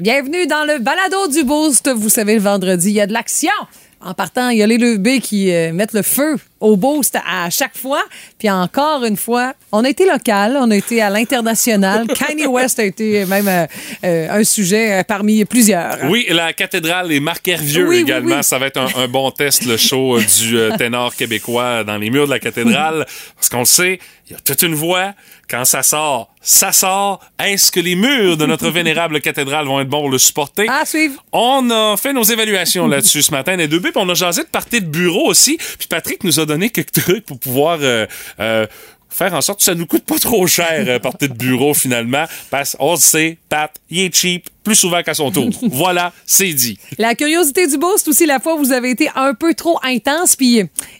Bienvenue dans le balado du Boost. Vous savez, le vendredi, il y a de l'action. En partant, il y a les levées qui euh, mettent le feu au boost à chaque fois. Puis encore une fois, on a été local, on a été à l'international. Kanye West a été même euh, euh, un sujet parmi plusieurs. Oui, la cathédrale et Marc Hervieux Oui, également. oui. Ça va être un, un bon test, le show euh, du euh, ténor québécois dans les murs de la cathédrale. Parce qu'on le sait, il y a toute une voix. Quand ça sort, ça sort. Est-ce que les murs de notre vénérable cathédrale vont être bons pour le supporter? À suivre. On a fait nos évaluations là-dessus ce matin, les deux B, puis on a jasé de partie de bureau aussi. Puis Patrick nous a donné quelques trucs pour pouvoir euh, euh, faire en sorte que ça nous coûte pas trop cher, euh, partie de bureau finalement. Parce le sait, Pat, il est cheap plus souvent qu'à son tour. voilà, c'est dit. La curiosité du boost aussi, la fois où vous avez été un peu trop intense, puis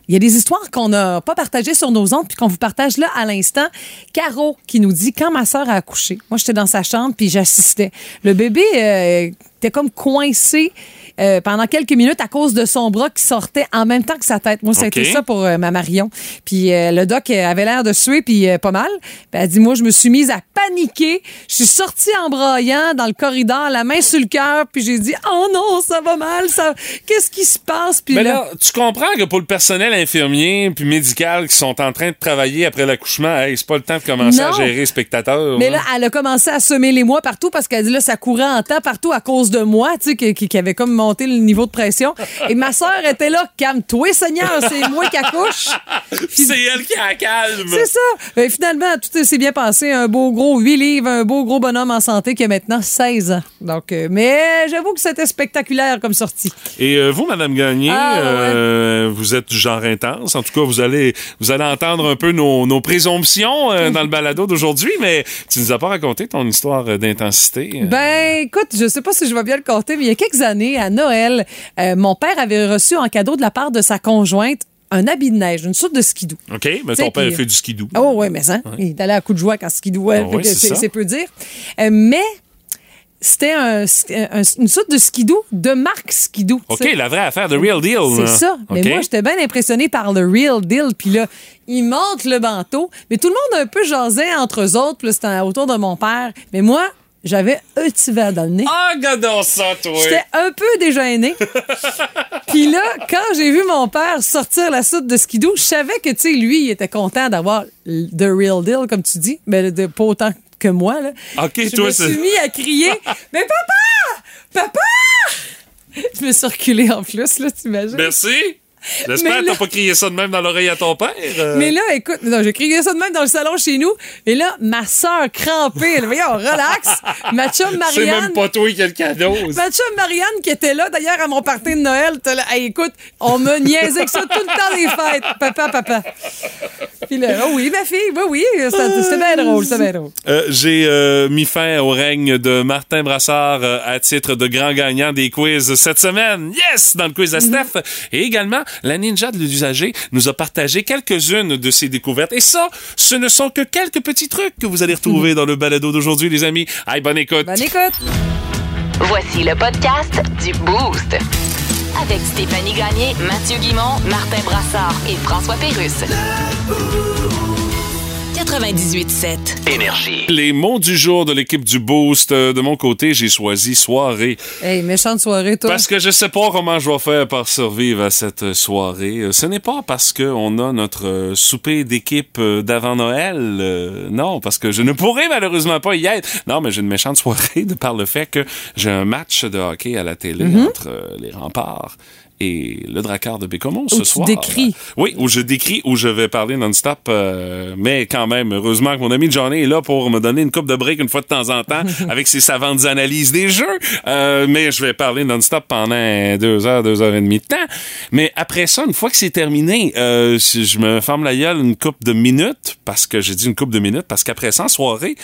il y a des histoires qu'on n'a pas partagées sur nos ondes, puis qu'on vous partage là à l'instant. Caro qui nous dit quand ma sœur a accouché, moi j'étais dans sa chambre puis j'assistais. Le bébé euh, était comme coincé. Euh, pendant quelques minutes à cause de son bras qui sortait en même temps que sa tête. Moi, été ça pour euh, ma Marion. Puis euh, le doc avait l'air de suer, puis pas mal. Puis elle dit, moi, je me suis mise à paniquer. Je suis sortie en braillant dans le corridor, la main sur le cœur, puis j'ai dit, oh non, ça va mal, ça... qu'est-ce qui se passe? Puis Mais là, là, tu comprends que pour le personnel infirmier puis médical qui sont en train de travailler après l'accouchement, hey, c'est pas le temps de commencer à gérer les spectateurs. Mais hein. là, elle a commencé à semer les mois partout parce qu'elle dit là, ça courait en temps partout à cause de moi, tu sais, qui, avait comme monté le niveau de pression. Et ma sœur était là, calme-toi, Seigneur, c'est moi qui accouche. c'est elle qui a calme. C'est ça. Et finalement, tout s'est bien passé. Un beau gros 8 livres, un beau gros bonhomme en santé qui a maintenant 16 ans. Donc, euh, mais j'avoue que c'était spectaculaire comme sortie. Et euh, vous, Madame Gagné, Ah, ouais. euh, vous êtes du genre intense. En tout cas, vous allez, vous allez entendre un peu nos, nos présomptions dans le balado d'aujourd'hui, mais tu nous as pas raconté ton histoire d'intensité. Ben, écoute, je sais pas si je vais bien le compter, mais il y a quelques années, à Noël, euh, mon père avait reçu en cadeau de la part de sa conjointe un habit de neige, une sorte de skidoo. OK, mais T'sais, ton père fait du skidoo. Oh oui, mais ça, il est allé à coup de joie quand skidoo, ouais, Ah ouais, que c'est peu dire. Euh, mais c'était un, c'était un- une sorte de skidoo de marque skidoo. OK, la vraie affaire, the real deal. C'est ça. Mais moi, j'étais bien impressionnée par le real deal. Puis là, il monte le bandeau. Mais tout le monde un peu jasait entre eux autres. Puis c'était autour de mon père. Mais moi, j'avais un petit verre dans le nez. Ah, regardons ça, toi. J'étais un peu déjeunée. Puis là, quand j'ai vu mon père sortir la soude de skidoo, je savais que, tu sais, lui, il était content d'avoir the real deal, comme tu dis, mais de, pas autant que moi, là. OK, je toi, me c'est- suis mis à crier « Mais papa! Papa! » Je me suis reculée en plus, là, t'imagines? Merci. J'espère que t'as pas crié ça de même dans l'oreille à ton père. euh. Mais là, écoute, non, j'ai crié ça de même dans le salon chez nous. Et là, ma soeur crampée, elle, voyons, relax. Ma chum c'est Marianne. même pas toi qui as le cadeau. Ma chum Marianne qui était là d'ailleurs à mon party de Noël, là, Hey, écoute, on me niaisait que ça tout le temps des fêtes. Papa, papa. Puis là, oh oui, ma fille, oui, oui, c'était c'était bien drôle, c'était bien drôle. Euh, J'ai euh, mis fin au règne de Martin Brassard à titre de grand gagnant des quiz cette semaine. Yes! Dans le quiz à Steph. Et également, la ninja de l'usager nous a partagé quelques-unes de ses découvertes. Et ça, ce ne sont que quelques petits trucs que vous allez retrouver dans le balado d'aujourd'hui, les amis. Aïe, bonne écoute. Bonne écoute. Voici le podcast du Boost. Avec Stéphanie Gagné, Mathieu Guimont, Martin Brassard et François Pérusse. 98.7. Énergie. Les mots du jour de l'équipe du Boost. Euh, De mon côté, j'ai choisi soirée. Hey, méchante soirée, toi. Parce que je sais pas comment je vais faire pour survivre à cette soirée. Euh, Ce n'est pas parce qu'on a notre euh, souper d'équipe d'avant Noël. euh, non, parce que je ne pourrai malheureusement pas y être. Non, mais j'ai une méchante soirée de par le fait que j'ai un match de hockey à la télé Mm-hmm. entre les remparts et le Drakkar de Bécomo ce Où tu soir. décris. Oui, où je décris, où je vais parler non-stop. euh, mais quand même, heureusement que mon ami Johnny est là pour me donner une coupe de break une fois de temps en temps avec ses savantes analyses des jeux. Euh, mais je vais parler non-stop pendant deux heures, deux heures et demie de temps. Mais après ça, une fois que c'est terminé, euh, si je me ferme la gueule une coupe de minutes, parce que j'ai dit une coupe de minutes, parce qu'après ça, en soirée,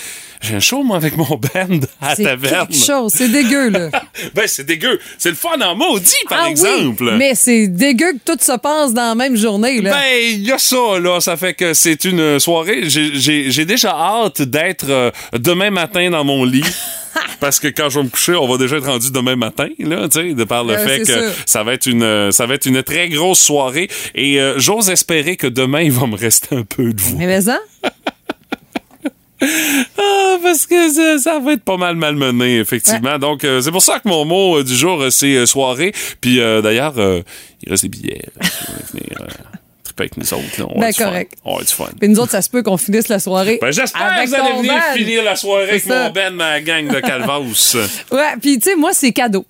j'ai un show, moi, avec mon band à la C'est taverne. quelque chose, c'est dégueu, là. Ben, c'est dégueu. C'est le fun en maudit, par ah exemple. oui, mais c'est dégueu que tout se passe dans la même journée, là. Ben, il y a ça, là. Ça fait que c'est une soirée. J'ai- déjà hâte d'être euh, demain matin dans mon lit. Parce que quand je vais me coucher, on va déjà être rendu demain matin, là, tu sais, de par le Euh, fait que sûr. ça va être une, euh, ça va être une très grosse soirée. Et euh, j'ose espérer que demain, il va me rester un peu de vous. Mais mais ça? Ah, parce que ça, ça va être pas mal malmené, effectivement. Donc, euh, c'est pour ça que mon mot euh, du jour, euh, c'est euh, soirée. Puis, d'ailleurs, il reste des billets. là, triper avec nous autres. Là, on Ben, du fun. correct. On va du fun. Puis nous autres, ça se peut qu'on finisse la soirée. Ben, j'espère que vous allez venir finir la soirée avec ça. mon Ben, ma gang de Calvas. Ouais, puis tu sais, moi, c'est cadeau.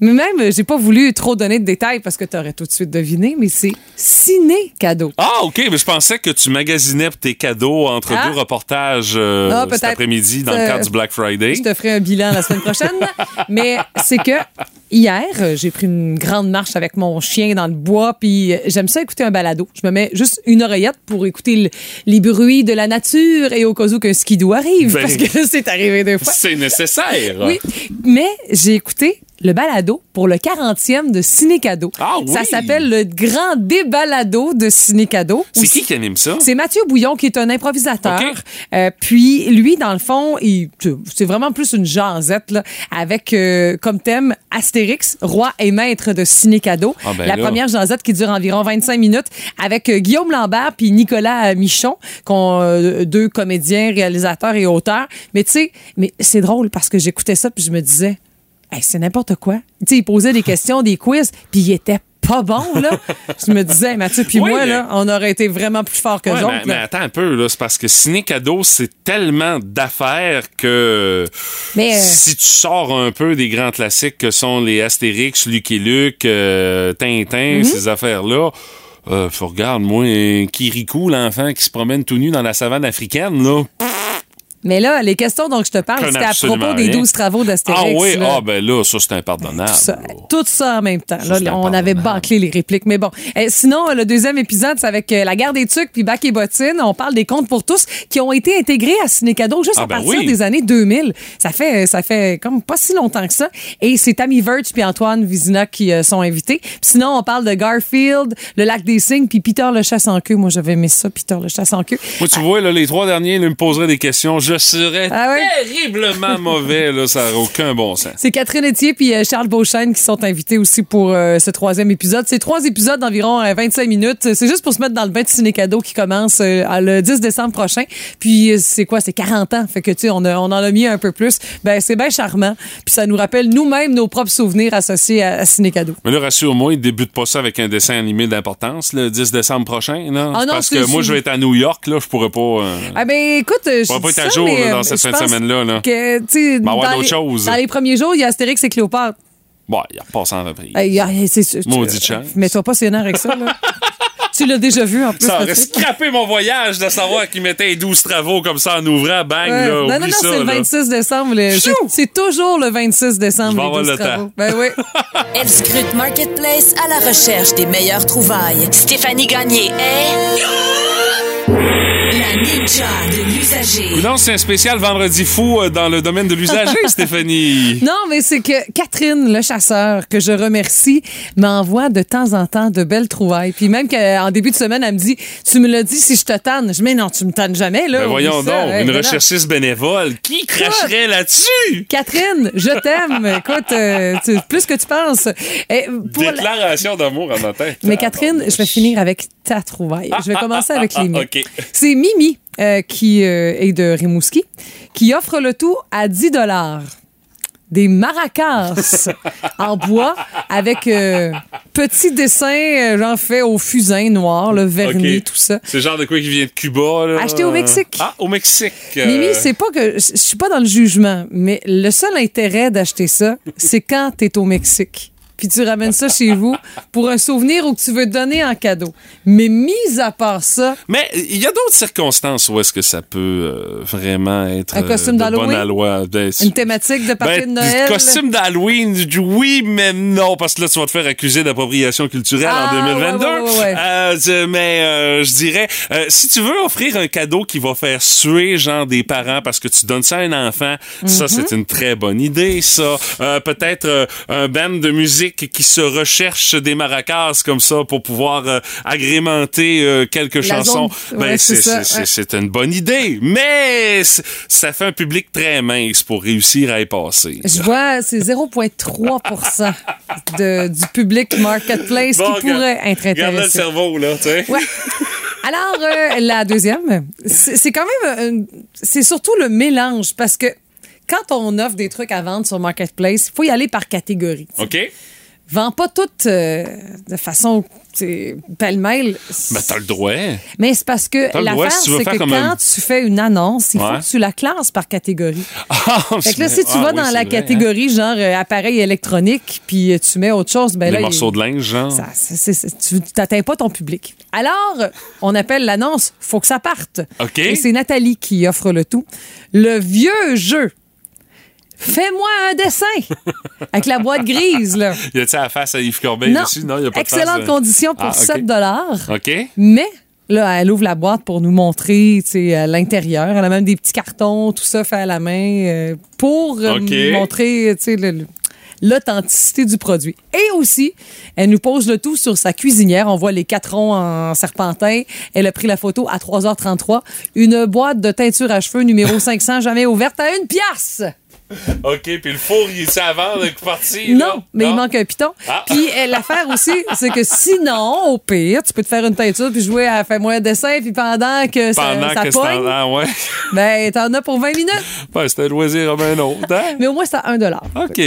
Mais même, j'ai pas voulu trop donner de détails parce que t'aurais tout de suite deviné, mais c'est ciné-cadeau. Ah, OK, mais je pensais que tu magasinais tes cadeaux entre Ah. deux reportages euh, Ah, cet après-midi dans le Euh, cadre du Black Friday. Je te ferai un bilan la semaine prochaine. mais c'est que hier, j'ai pris une grande marche avec mon chien dans le bois, puis j'aime ça écouter un balado. Je me mets juste une oreillette pour écouter le- les bruits de la nature et au cas où qu'un skidoo arrive, Ben. parce que c'est arrivé deux fois. C'est nécessaire. Oui, mais j'ai écouté le balado pour le 40e de Ciné Cadeau. Ah oui! Ça s'appelle le Grand Débalado de Ciné Cadeau. C'est qui qui anime ça? C'est Mathieu Bouillon qui est un improvisateur. Euh, puis lui, dans le fond, c'est vraiment plus une jasette là, avec euh, comme thème Astérix, roi et maître de ciné cadeau. Ah, ben La là. première jasette qui dure environ 25 minutes avec euh, Guillaume Lambert puis Nicolas Michon, deux comédiens, réalisateurs et auteurs. Mais tu sais, mais c'est drôle parce que j'écoutais ça puis je me disais, Hey, c'est n'importe quoi. Tu il posait des questions, des quiz, puis il était pas bon, là. je me disais, Mathieu, puis Oui, moi, mais- là, on aurait été vraiment plus forts que Ouais, autres. mais, attends un peu, là. C'est parce que Ciné Cadeau, c'est tellement d'affaires que Mais, euh, si tu sors un peu des grands classiques que sont les Astérix, Lucky Luke, euh, Tintin, Mhm. ces affaires-là, euh, faut regarde, moi, Kirikou, l'enfant qui se promène tout nu dans la savane africaine, là. Mais là, les questions dont je te parle, c'était à propos des rien. 12 travaux d'Astérix. Ah oui, là. ah ben là, ça, c'est impardonnable. Tout ça, tout ça en même temps. Là, on avait bâclé les répliques. Mais bon. Eh, sinon, le deuxième épisode, c'est avec euh, La guerre des tucs puis Bac et Bottine. On parle des contes pour tous qui ont été intégrés à Ciné Cadeau juste Ah à ben partir oui. des années 2000. Ça fait, ça fait comme pas si longtemps que ça. Et c'est Tammy Verge puis Antoine Vizina qui euh, sont invités. Sinon, on parle de Garfield, Le Lac des Cygnes puis Peter le chasse en queue. Moi, j'avais aimé ça, Peter le chasse en queue. Moi, tu vois, là, les trois derniers là, me poseraient des questions. Je serais Ah ouais? terriblement mauvais. Là, ça n'a aucun bon sens. C'est Catherine Etier puis euh, Charles Beauchesne qui sont invités aussi pour euh, ce troisième épisode. C'est trois épisodes d'environ euh, 25 minutes. C'est juste pour se mettre dans le bain de ciné cadeau qui commence euh, le 10 décembre prochain. Puis euh, c'est quoi? C'est 40 ans. Fait que, tu sais, on, a- on en a mis un peu plus. Ben, c'est bien charmant. Puis ça nous rappelle nous-mêmes nos propres souvenirs associés à, à ciné cadeau. Mais là, rassure-moi, il débute pas ça avec un dessin animé d'importance le 10 décembre prochain, non? Ah non, parce que moi, je vais être à New York, là, je pourrais pas... euh, Ah ben écoute, euh, je va pas être à ça, mais, là, dans euh, cette fin de semaine-là, là. Que, dans d'autres les- choses. Dans les premiers jours, il y a Astérix et Cléopâtre. Bon, il repasse en reprise. Hey, hey, c'est sûr. Maudit tu- chance. Mets-toi pas sénère avec ça, là. tu l'as déjà vu, en plus. Ça aurait scrappé mon voyage de savoir qu'il mettait les 12 travaux comme ça en ouvrant, bang, Ouais. là, non, non, non, ça, c'est le là. 26 décembre. le- c'est- toujours le 26 décembre. Je vais les avoir 12 le travaux. temps. Ben oui. Elle scrute Marketplace à la recherche des meilleures trouvailles. Stéphanie Gagné est La ninja de l'usager. Non, c'est un spécial vendredi fou euh, dans le domaine de l'usager, Stéphanie. Non, mais c'est que Catherine, le chasseur, que je remercie, m'envoie de temps en temps de belles trouvailles. Puis même qu'en début de semaine, elle me dit Tu me l'as dit si je te tanne. Je dis non, tu me tannes jamais, là. Ben voyons donc, une ben non. recherchiste bénévole. Qui cracherait là-dessus? Catherine, je t'aime. Écoute, euh, tu- plus que tu penses. Et pour la- Déclaration d'amour en ma tête. Mais Catherine, je vais finir avec ta trouvaille. Je vais commencer avec les ah, miens. C'est Mimi, euh, qui euh, est de Rimouski, qui offre le tout à 10 dollars. Des maracas en bois avec euh, petits dessins, euh, genre fait au fusain noir, le vernis, tout ça. C'est le genre de quoi qui vient de Cuba, là? Acheté au Mexique. Ah, au Mexique. Mimi, euh, c'est pas que je je suis pas dans le jugement, mais le seul intérêt d'acheter ça, c'est quand t'es au Mexique. Puis tu ramènes ça chez vous pour un souvenir ou que tu veux donner en cadeau. Mais mis à part ça, Mais il y a d'autres circonstances où est-ce que ça peut euh, vraiment être Un costume euh, de bonne d'Halloween? Ben, une thématique de partie Ben, de Noël? costume d'Halloween, oui, mais non, parce que là, tu vas te faire accuser d'appropriation culturelle Ah, en 2022. ouais, ouais, ouais, ouais. Euh, mais euh, je dirais, euh, si tu veux offrir un cadeau qui va faire suer, genre, des parents parce que tu donnes ça à un enfant, ça, Mhm. c'est une très bonne idée, ça. Euh, Peut-être euh, un band de musique qui se recherche des maracas comme ça pour pouvoir euh, agrémenter euh, quelques La chansons. zone. Ben, Ouais, c'est ouais. une bonne idée, mais ça fait un public très mince pour réussir à y passer. Je vois, c'est 0,3 de, du public marketplace Bon, qui pourrait être Garde le intéressé. cerveau, là, tu sais. Ouais. Alors, euh, la deuxième, c'est quand même. c'est surtout le mélange parce que quand on offre des trucs à vendre sur Marketplace, il faut y aller par catégorie. OK? Vends pas toutes euh, de façon pêle-mêle. Ben, t'as le droit. Mais c'est parce que l'affaire, si c'est que quand un- tu fais une annonce, il faut que tu la classes par catégorie. Ah, Fait que là, si tu ah vas oui, dans la vrai, hein. catégorie genre euh, appareil électronique, puis euh, tu mets autre chose, ben Les là, il- morceaux de linge, genre. ça, tu n'atteins pas ton public. Alors, on appelle l'annonce Faut que ça parte. OK. Et c'est Nathalie qui offre le tout. Le vieux jeu. Fais-moi un dessin. Avec la boîte grise, là. Y a-t-il la face à Yves Corbeil non. dessus? Non, y a pas de Excellente euh. condition pour Ah, OK. 7 dollars. OK? Mais là, elle ouvre la boîte pour nous montrer l'intérieur. Elle a même des petits cartons, tout ça fait à la main euh, pour euh, montrer l'authenticité du produit. Et aussi, elle nous pose le tout sur sa cuisinière. On voit les quatre ronds en serpentin. Elle a pris la photo à 3h33. Une boîte de teinture à cheveux numéro 500, jamais ouverte, à une pièce. OK, puis le four, il est à vendre, est parti. là? Non, mais il manque un piton. Ah. Puis euh, l'affaire aussi, c'est que sinon, au pire, tu peux te faire une teinture puis jouer à Fais-moi un dessin, puis pendant que ça, Pendant ça que c'est pogne, en... Ah, ouais. ben t'en as pour 20 minutes. ouais, c'était un loisir comme un autre, hein? Mais au moins, c'est à 1 dollar. OK.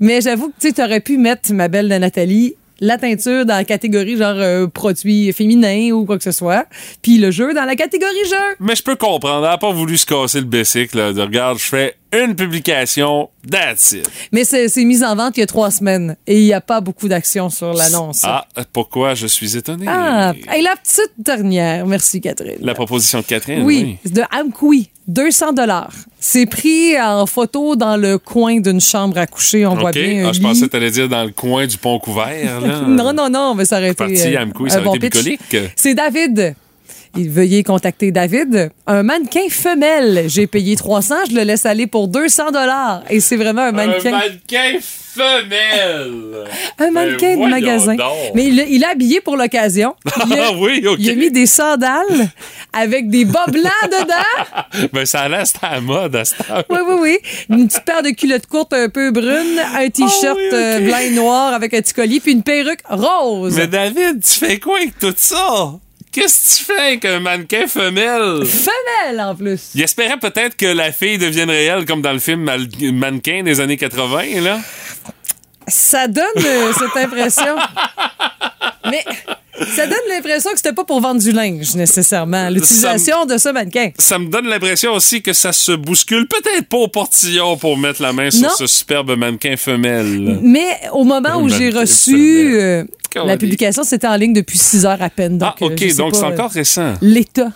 Mais j'avoue que tu aurais pu mettre ma belle de Nathalie la teinture dans la catégorie genre euh, produits féminins ou quoi que ce soit, puis le jeu dans la catégorie jeu. Mais je peux comprendre. Elle n'a pas voulu se casser le bessic, là. De regarde, je fais une publication, that's it. Mais c'est c'est mis en vente il y a trois semaines et il n'y a pas beaucoup d'action sur l'annonce. Ah, pourquoi je suis étonné? Ah, et la petite dernière, merci Catherine. La proposition de Catherine, Oui, oui. de Amkoui, 200 dollars. C'est pris en photo dans le coin d'une chambre à coucher. On voit bien Ah, je pensais que t'allais dire dans le coin du pont couvert, là. Non, non, non, mais ça aurait été. Parti euh, ça aurait bon été. C'est David. Il veuillez contacter David. Un mannequin femelle. J'ai payé 300, je le laisse aller pour 200 dollars. Et c'est vraiment un mannequin. Un mannequin femelle! Un mannequin de magasin. donc. Mais il, il est habillé pour l'occasion. Ah oui, OK. il a mis des sandales avec des bas blancs dedans. Ben, ça a l'air, c'était à la mode à cette heure. Oui, oui, oui. Une petite paire de culottes courtes un peu brunes, un t-shirt Ah oui, ok. euh, blanc et noir avec un petit collier, puis une perruque rose. Mais David, tu fais quoi avec tout ça? Qu'est-ce que tu fais avec un mannequin femelle? Femelle, en plus. Il espérait peut-être que la fille devienne réelle, comme dans le film Mannequin des années 80, là. Ça donne euh, cette impression. Mais ça donne l'impression que c'était pas pour vendre du linge, nécessairement, l'utilisation de ce mannequin. Ça me donne l'impression aussi que ça se bouscule peut-être pas au portillon pour mettre la main sur ce superbe mannequin femelle. Mais au moment où j'ai reçu euh, la publication, c'était en ligne depuis 6 heures à peine. Donc, ah, euh, OK, donc c'est encore récent. l'état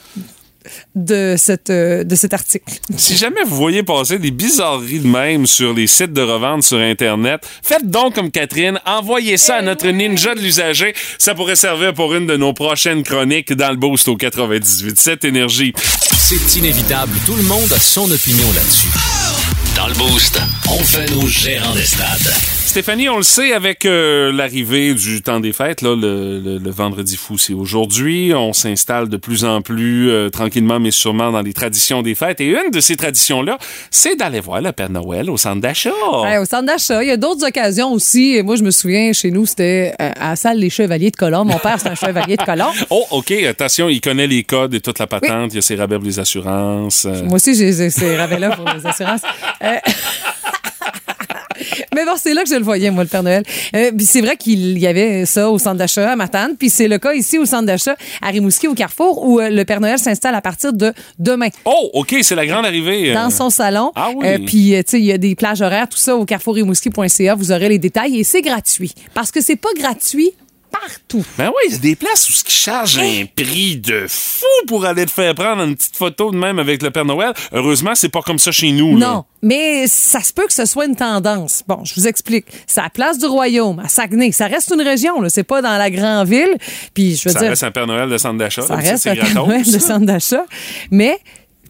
de, cette, euh, de cet article. Si jamais vous voyez passer des bizarreries de même sur les sites de revente sur Internet, faites donc comme Catherine, envoyez ça à notre ninja de l'usager. Ça pourrait servir pour une de nos prochaines chroniques dans le Boost au 98. Cette énergie. C'est inévitable, tout le monde a son opinion là-dessus. Dans le Boost, on fait nos gérants des stades. Stéphanie, on le sait, avec euh, l'arrivée du temps des fêtes, là, le, le- le vendredi fou, c'est aujourd'hui. On s'installe de plus en plus euh, tranquillement, mais sûrement dans les traditions des fêtes. Et une de ces traditions-là, c'est d'aller voir le Père Noël au centre d'achat. Ouais, au centre d'achat, il y a d'autres occasions aussi. Et Moi, je me souviens, chez nous, c'était euh, à la salle Les Chevaliers de Colomb. Mon père, c'est un chevalier de Colomb. Oh, OK, attention, il connaît les codes et toute la patente. Il y a ses rabais pour les assurances. Moi aussi, j'ai j'ai ces rabais-là pour les assurances. Mais bon, c'est là que je le voyais, moi, le Père Noël. Euh, puis c'est vrai qu'il y avait ça au centre d'achat à Matane. Puis c'est le cas ici au centre d'achat à Rimouski, au Carrefour, où euh, le Père Noël s'installe à partir de demain. Oh, OK, c'est la grande arrivée. euh. Dans son salon. Ah oui. Puis, tu sais, il y a des plages horaires, tout ça au carrefourrimouski.ca. Vous aurez les détails et c'est gratuit. Parce que c'est pas gratuit partout. Ben oui, il y a des places où ce qui charge un prix de fou pour aller te faire prendre une petite photo de même avec le Père Noël. Heureusement, c'est pas comme ça chez nous. là. Non, mais ça se peut que ce soit une tendance. Bon, je vous explique. C'est à Place du Royaume, à Saguenay. Ça reste une région, là. C'est pas dans la grande ville. Puis, je veux Ça dire, reste un Père Noël de centre d'achat. ça reste un gratos. Noël de centre d'achat. Mais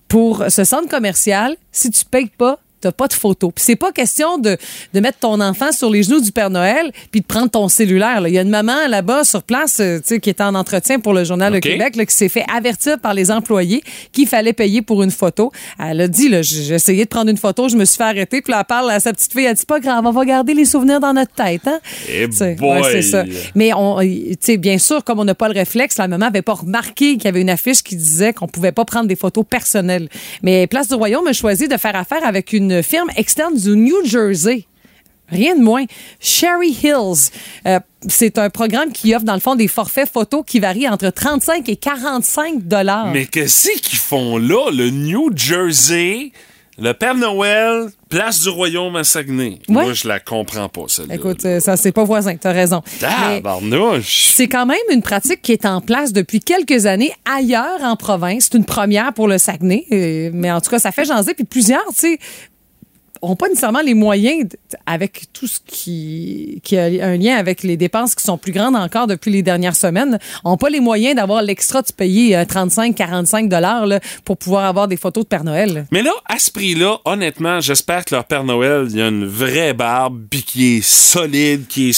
pour ce centre commercial, si tu payes pas, t'as pas de photo. Puis c'est pas question de, de mettre ton enfant sur les genoux du Père Noël puis de prendre ton cellulaire. là. Il y a une maman là-bas sur place, euh, tu sais, qui était en entretien pour le journal OK. Le Québec, là, qui s'est fait avertir par les employés qu'il fallait payer pour une photo. Elle a dit, là, j'ai essayé de prendre une photo, je me suis fait arrêter, puis là, elle parle à sa petite fille, elle dit pas grave, on va garder les souvenirs dans notre tête, hein. Eh sais, boy! c'est ça. Mais on, tu sais, bien sûr, comme on n'a pas le réflexe, la maman avait pas remarqué qu'il y avait une affiche qui disait qu'on pouvait pas prendre des photos personnelles. Mais Place du Royaume a choisi de faire affaire avec une firme externe du New Jersey. Rien de moins. Sherry Hills. Euh, c'est un programme qui offre, dans le fond, des forfaits photos qui varient entre 35 et 45 dollars. Mais qu'est-ce qu'ils font là? Le New Jersey, le Père Noël, place du Royaume à Saguenay. Ouais. Moi, je la comprends pas, celle-là. Écoute, euh, ça, c'est pas voisin, t'as raison. C'est quand même une pratique qui est en place depuis quelques années ailleurs en province. C'est une première pour le Saguenay, euh, mais en tout cas, ça fait jaser. Puis plusieurs, tu sais, n'ont pas nécessairement les moyens, avec tout ce qui, qui a un lien avec les dépenses qui sont plus grandes encore depuis les dernières semaines, n'ont pas les moyens d'avoir l'extra de payer euh, 35-45 dollars pour pouvoir avoir des photos de Père Noël. Mais là, à ce prix-là, honnêtement, j'espère que leur Père Noël, il a une vraie barbe, puis qui est solide, qui est.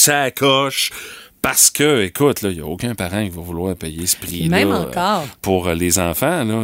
Parce que, écoute, là, il n'y a aucun parent qui va vouloir payer ce prix-là. Même euh, encore. Pour euh, les enfants, là,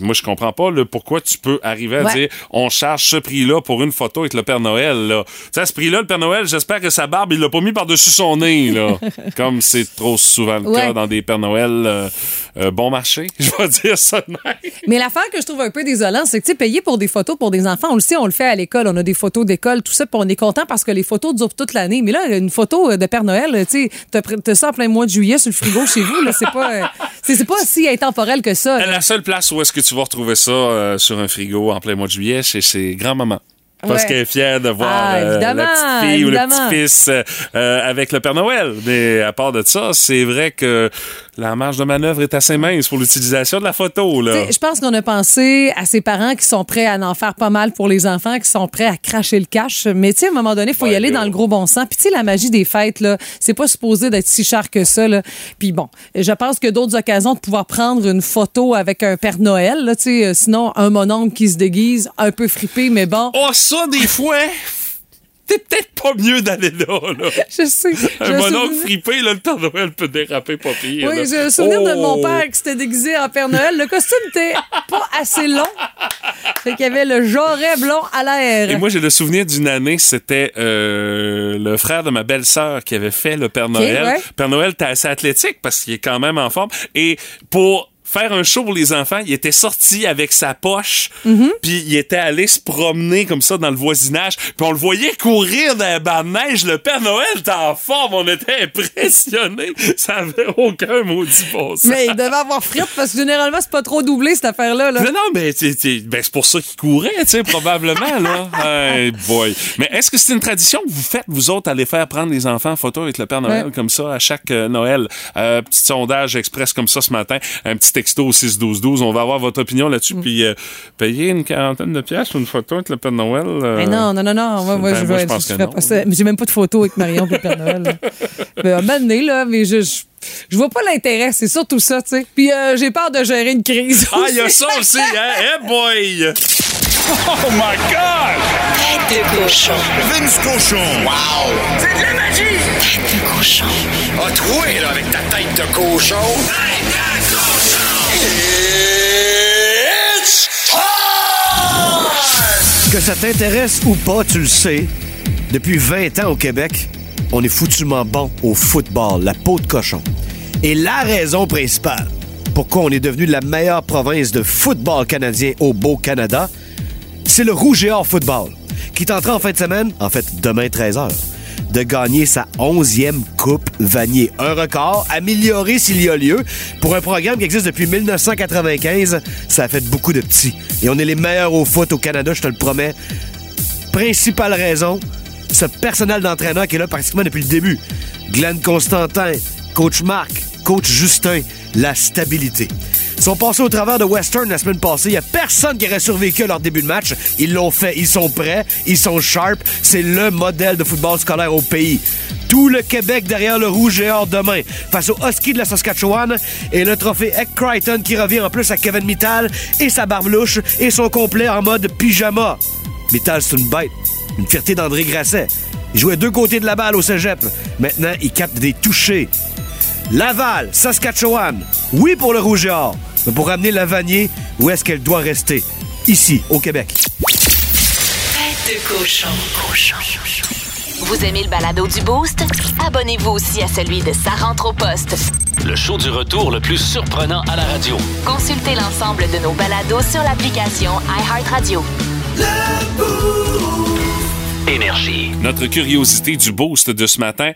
Moi, je comprends pas, pourquoi tu peux arriver à Ouais. dire, on charge ce prix-là pour une photo avec le Père Noël, là. Tu sais, à ce prix-là, le Père Noël, j'espère que sa barbe, il l'a pas mis par-dessus son nez, là. Comme c'est trop souvent le cas dans des Pères Noël euh, euh, bon marché. Je vais dire ça de même. Mais l'affaire que je trouve un peu désolant, c'est que, payer pour des photos pour des enfants, on le sait, on le fait à l'école, on a des photos d'école, tout ça, puis on est content parce que les photos durent toute l'année. Mais là, une photo de Père Noël, tu sais, t'as ça en plein mois de juillet sur le frigo chez vous, là, c'est pas, euh, c'est pas si intemporel que ça. La seule place où est-ce que tu vas retrouver ça euh, sur un frigo en plein mois de juillet, c'est chez grand-maman. Parce Ouais. qu'elle est fière de voir Ah, euh, la petite fille évidemment. ou le petit-fils euh, avec le Père Noël. Mais à part de ça, c'est vrai que la marge de manœuvre est assez mince pour l'utilisation de la photo. Là. Je pense qu'on a pensé à ces parents qui sont prêts à en faire pas mal pour les enfants, qui sont prêts à cracher le cash. Mais tu sais, à un moment donné, il faut y aller dans le gros bon sens. Puis tu sais, la magie des fêtes, là, c'est pas supposé d'être si cher que ça. Là. Puis bon, je pense que d'autres occasions de pouvoir prendre une photo avec un Père Noël, là, tu sais, euh, sinon un mononcle qui se déguise, un peu fripé, mais bon, Oh, ça, des fois, c'est peut-être pas mieux d'aller là. là. je sais. Un mononcle souvenir- fripé, là, le Père Noël peut déraper pas pire. Oui, j'ai un souvenir de mon Oh! père qui s'était déguisé en Père Noël. Le costume était pas assez long. Fait qu'il y avait le jarret blond à l'air. Et moi, j'ai le souvenir d'une année, c'était euh, le frère de ma belle-sœur qui avait fait le Père Noël. ouais. Père Noël était assez athlétique parce qu'il est quand même en forme. Et pour faire un show pour les enfants, il était sorti avec sa poche, Mm-hmm. puis il était allé se promener comme ça dans le voisinage, puis on le voyait courir dans la banc de neige. Le Père Noël était en forme, on était impressionnés. Ça avait aucun maudit bon sens. Mais il devait avoir frites parce que généralement, c'est pas trop doublé, cette affaire-là. Là. Non, non, mais ben, c'est pour ça qu'il courait, tu sais, probablement, là. Hey boy. Mais est-ce que c'est une tradition que vous faites, vous autres, aller faire prendre les enfants en photo avec le Père Noël, Ouais. comme ça, à chaque euh, Noël? Euh, petit sondage express comme ça ce matin, un petit texto au 6-12-12. On va avoir votre opinion là-dessus, Mm. puis euh, payer une quarantaine de pièces pour une photo avec le Père Noël. euh, Mais non, non, non, non. Moi, moi, ben, je, moi, je pense je que non. pas. Mais J'ai même pas de photo avec Marion et le Père Noël. là. Ben, à un moment donné, là, mais je, je, je vois pas l'intérêt. C'est surtout ça, tu sais. Puis euh, j'ai peur de gérer une crise. Ah, il y a ça aussi, hein? Hey boy! Oh my God! Tête de cochon. Vince Cochon! Wow! C'est de la magie! Tête de cochon. A troué, là, avec ta tête de cochon! Tête de cochon! Que ça t'intéresse ou pas, tu le sais. Depuis 20 ans au Québec, on est foutument bon au football, la peau de cochon. Et la raison principale pourquoi on est devenu la meilleure province de football canadien au beau Canada, c'est le Rouge et Or Football, qui tentera en fin de semaine, en fait demain 13h, de gagner sa 11e Coupe Vanier. Un record amélioré s'il y a lieu. Pour un programme qui existe depuis 1995, ça a fait beaucoup de petits. Et on est les meilleurs au foot au Canada, je te le promets. Principale raison, ce personnel d'entraîneur qui est là pratiquement depuis le début. Glenn Constantin, coach Marc, coach Justin, la stabilité. Ils sont passés au travers de Western la semaine passée. Il n'y a personne qui aurait survécu à leur début de match. Ils l'ont fait. Ils sont prêts. Ils sont sharp. C'est le modèle de football scolaire au pays. Tout le Québec derrière le rouge et or demain face au Husky de la Saskatchewan et le trophée Eck Crichton qui revient en plus à Kevin Mittal et sa barbe louche et son complet en mode pyjama. Mittal, c'est une bête. Une fierté d'André Grasset. Il jouait deux côtés de la balle au cégep. Maintenant, il capte des touchés. Laval, Saskatchewan. Oui pour le Rouge et Or, mais pour ramener la Vanier, où est-ce qu'elle doit rester? Ici, au Québec. Tête de cochon. Vous aimez le balado du Boost? Abonnez-vous aussi à celui de Sa rentre au poste. Le show du retour le plus surprenant à la radio. Consultez l'ensemble de nos balados sur l'application iHeartRadio. Énergie. Notre curiosité du boost de ce matin.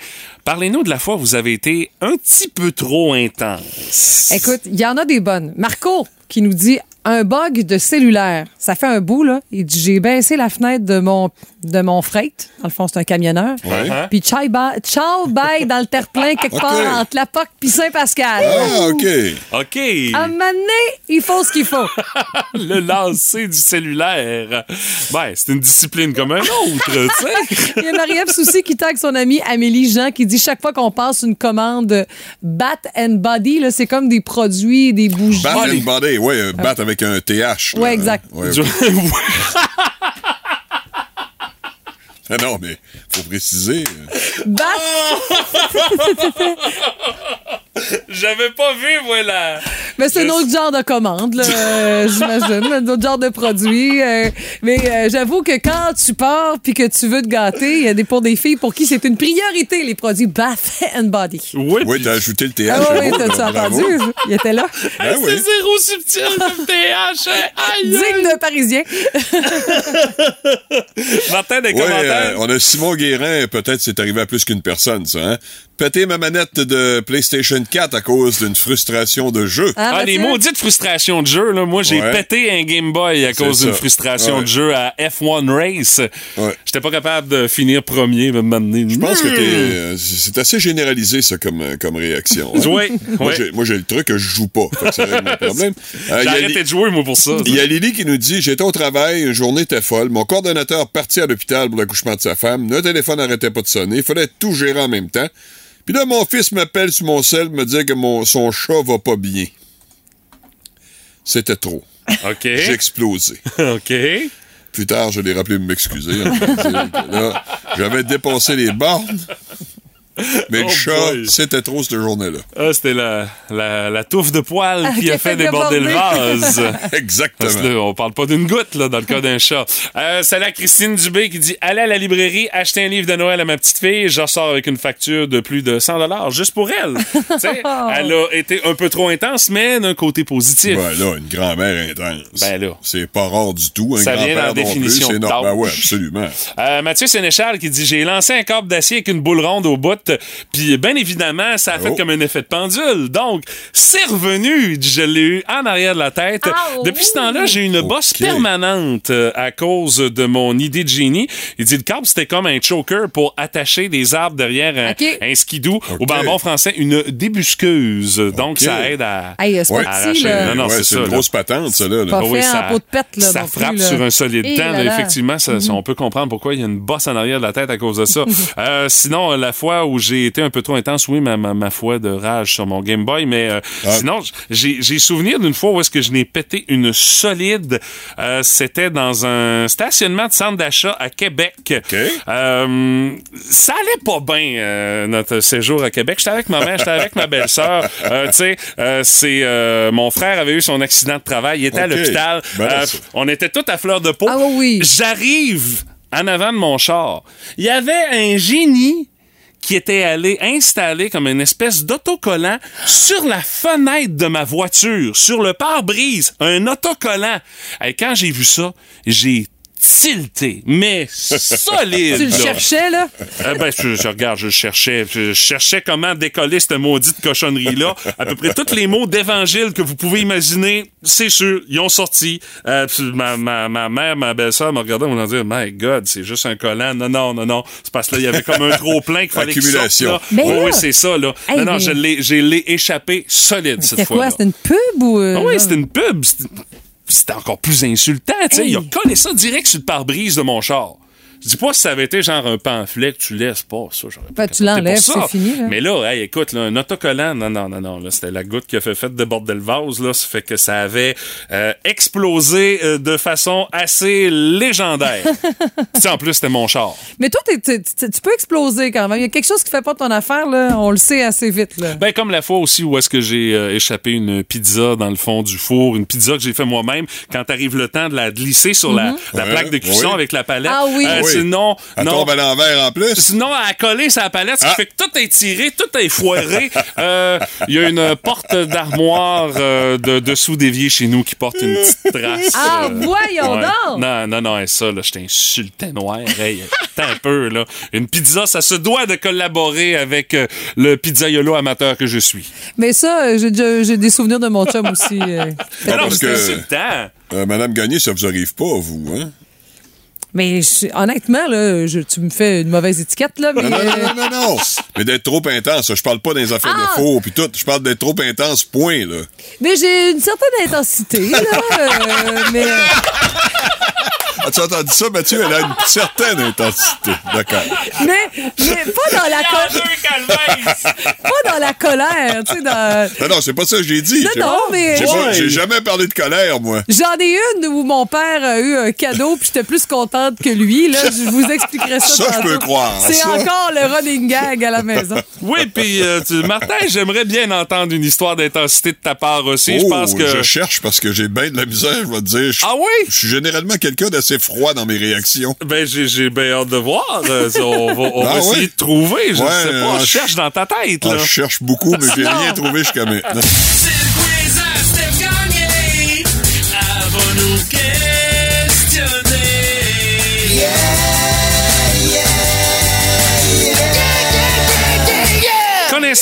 Parlez-nous de la fois où vous avez été un petit peu trop intense. Écoute, il y en a des bonnes. Marco qui nous dit un bug de cellulaire. Ça fait un bout, là. Il dit J'ai baissé la fenêtre de mon, de mon freight. Dans le fond, c'est un camionneur. Ouais. Puis ciao, bye, ciao, bye dans le terre-plein, quelque part entre la POC puis Saint-Pascal. Ah, OK. OK. À un moment donné, il faut ce qu'il faut. Le lancer du cellulaire. Ben, c'est une discipline comme un autre, tu sais. Il y a Marie-Ève Soucy qui tag son amie Amélie Jean qui dit chaque fois qu'on passe une commande Bat and Body, là, c'est comme des produits, des bougies. Bat and body, oui, euh, bat avec un TH. là. Ouais, exact. Ouais. Ah non, mais faut préciser. Bat, J'avais pas vu, moi, la... mais c'est un autre genre de commande, là, euh, j'imagine, un autre genre de produit. euh, mais euh, j'avoue que quand tu pars puis que tu veux te gâter, il y a des pour des filles pour qui c'est une priorité les produits Bath and Body. Oui, Oui, t'as ajouté le TH. Ah oui, bravo, t'as-tu entendu? Il était là. Ben c'est oui. zéro subtil comme TH. hein. Aïe, Digne de Parisien. Martin, des Oui, commentaires? euh, on a Simon Guérin, peut-être c'est arrivé à plus qu'une personne, ça. Hein? Péter ma manette de PlayStation 4 à cause d'une frustration de jeu. Ah, les Mathieu? maudites frustrations de jeu, là. Moi, j'ai Ouais. pété un Game Boy à cause d'une frustration Ouais. de jeu à F1 Race. Ouais. J'étais pas capable de finir premier, me m'amener. Je pense que t'es, euh, c'est assez généralisé, ça, comme, euh, comme réaction. hein. Oui, Moi, j'ai- le truc que je joue pas. Mon problème. Euh, J'ai a arrêté Li- de jouer, moi, pour ça. Il y a Lily qui nous dit J'étais au travail, une journée était folle. Mon coordonnateur parti à l'hôpital pour l'accouchement de sa femme. Le téléphone n'arrêtait pas de sonner. Il fallait tout gérer en même temps. Puis là, mon fils m'appelle sur mon sel, me dit que mon, son chat va pas bien. C'était trop. OK. J'ai explosé. OK. Plus tard, je l'ai rappelé pour m'excuser. J'avais dépassé les bornes. Mais le Oh chat, c'était trop cette journée-là. Ah, c'était la, la, la touffe de poils qui a fait déborder le vase. Exactement. Parce que là, on parle pas d'une goutte, là, dans le cas d'un chat. Euh, c'est la Christine Dubé qui dit Allez à la librairie, acheter un livre de Noël à ma petite fille, je ressors avec une facture de plus de 100 juste pour elle. Elle a été un peu trop intense, mais d'un côté positif. Ouais, là, une grand-mère intense. Ben là. C'est pas rare du tout. Un Ça vient dans la définition c'est normal. Ben ouais, absolument. Euh, Mathieu Sénéchal qui dit J'ai lancé un câble d'acier avec une boule ronde au bout, puis bien évidemment, ça a fait Oh. comme un effet de pendule. Donc, c'est revenu. Je l'ai eu en arrière de la tête. Ah, Depuis ce temps-là, j'ai une bosse permanente euh, à cause de mon idée de génie. Il dit le câble, c'était comme un choker pour attacher des arbres derrière un, Ok. un skidoo. Au bambon français, une débusqueuse. Donc, ça aide à. Hey, Ouais. Arracher. là. Non, non, ouais, c'est une grosse patente, ça, là. Pas Ah oui, fait ça, en peau de pète, là, ça plus, frappe là. sur un solide Eh temps. là là, là. effectivement, ça- on peut comprendre pourquoi il y a une bosse en arrière de la tête à cause de ça. Euh, sinon, euh, la fois où j'ai été un peu trop intense, oui, ma, ma, ma foi de rage sur mon Game Boy, mais euh, Ah. sinon, j'ai j'ai souvenir d'une fois où est-ce que je n'ai pété une solide. Euh, C'était dans un stationnement de centre d'achat à Québec. Euh, ça allait pas bien, euh, notre séjour à Québec. J'étais avec ma mère, j'étais avec ma belle-sœur. Euh, tu sais, euh, c'est euh, mon frère avait eu son accident de travail, il était à l'hôpital. Ben Euh, on était tous à fleur de peau. Ah oui. J'arrive en avant de mon char. Il y avait un génie qui était allé installer comme une espèce d'autocollant sur la fenêtre de ma voiture, sur le pare-brise, un autocollant. Et quand j'ai vu ça, j'ai tilté, mais solide. Tu le cherchais, là? Eh ben, je, je regarde, je cherchais, je cherchais comment décoller cette maudite cochonnerie-là. À peu près tous les mots d'évangile que vous pouvez imaginer, c'est sûr, ils ont sorti. Euh, puis ma, ma, ma mère, ma belle-sœur me regardait, on me dit, My God, c'est juste un collant. Non, non, non, non. C'est parce que là, il y avait comme un trop plein qu'il fallait sorte. Accumulation. là. Mais Oui, là- oui, c'est ça, là. Hey, non, non, mais- je l'ai, échappé solide cette C'était fois-là. quoi? C'était une pub ou. euh, Ah oui, c'était une pub. C'était- encore plus insultant. tu sais. Hey. Il a collé ça direct sur le pare-brise de mon char. Je dis pas si ça avait été genre un pamphlet que tu laisses pas, ça, j'aurais pas Ben, tu l'enlèves, c'est fini, là. Mais là, hey, écoute, là, un autocollant, non, non, non, non, là, c'était la goutte qui a fait fait de bordel vase, là, ça fait que ça avait euh, explosé euh, de façon assez légendaire. Tu sais, en plus, c'était mon char. Mais toi, t'es- t'es- t'es- tu peux exploser quand même. Il y a quelque chose qui fait pas ton affaire, là. On le sait assez vite, là. Ben, comme la fois aussi où est-ce que j'ai euh, échappé une pizza dans le fond du four, une pizza que j'ai fait moi-même, quand arrive le temps de la glisser sur la, la Ouais, plaque de cuisson oui. avec la palette. Ah oui. Euh, Oui. Sinon, Elle non. tombe à l'envers en plus. Sinon, elle a collé sa palette, ce qui Ah. fait que tout est tiré, tout est foiré. Euh, Il y a une porte d'armoire euh, de dessous d'évier chez nous qui porte une petite trace. Ah, euh, voyons donc! Non, non, non, et ça, là, je t'insultais noir. Hey, un peu, là. Une pizza, ça se doit de collaborer avec euh, le pizzaiolo amateur que je suis. Mais ça, j'ai des souvenirs de mon chum aussi. euh. Mais non, parce c'est que- insultant. Euh, Madame Gagné, ça vous arrive pas, vous, hein? Mais je- honnêtement, là, je- tu me fais une mauvaise étiquette, là. Mais, Non, non, non, non, non, non. Mais d'être trop intense, je parle pas des affaires Ah! de faux puis tout. Je parle d'être trop intense, point, là. mais j'ai une certaine intensité, là. euh, mais As-tu entendu ça, Mathieu? Elle a une certaine intensité. D'accord. mais, mais pas dans la co- pas dans la colère, tu sais. Dans... Non, non, c'est pas ça que j'ai dit. Non, J'ai- non, mais- J'ai pas- Ouais. j'ai jamais parlé de colère, moi. J'en ai une où mon père a eu un cadeau puis j'étais plus contente que lui. Là, je vous expliquerai ça. Ça, je peux croire, C'est ça. encore le running gag à la maison. Oui, puis euh, tu- Martin, j'aimerais bien entendre une histoire d'intensité de ta part aussi. je Oh, pense que. je cherche parce que j'ai bien de la misère, je vais te dire. Je- Ah oui? Je suis généralement quelqu'un d'assez froid dans mes réactions. Ben, j'ai, bien hâte de voir. Euh, on va, on va Ah essayer ouais? de trouver. Je Ouais, sais pas. euh, Je cherche dans ta tête, là. je cherche beaucoup, mais j'ai rien trouvé jusqu'à maintenant.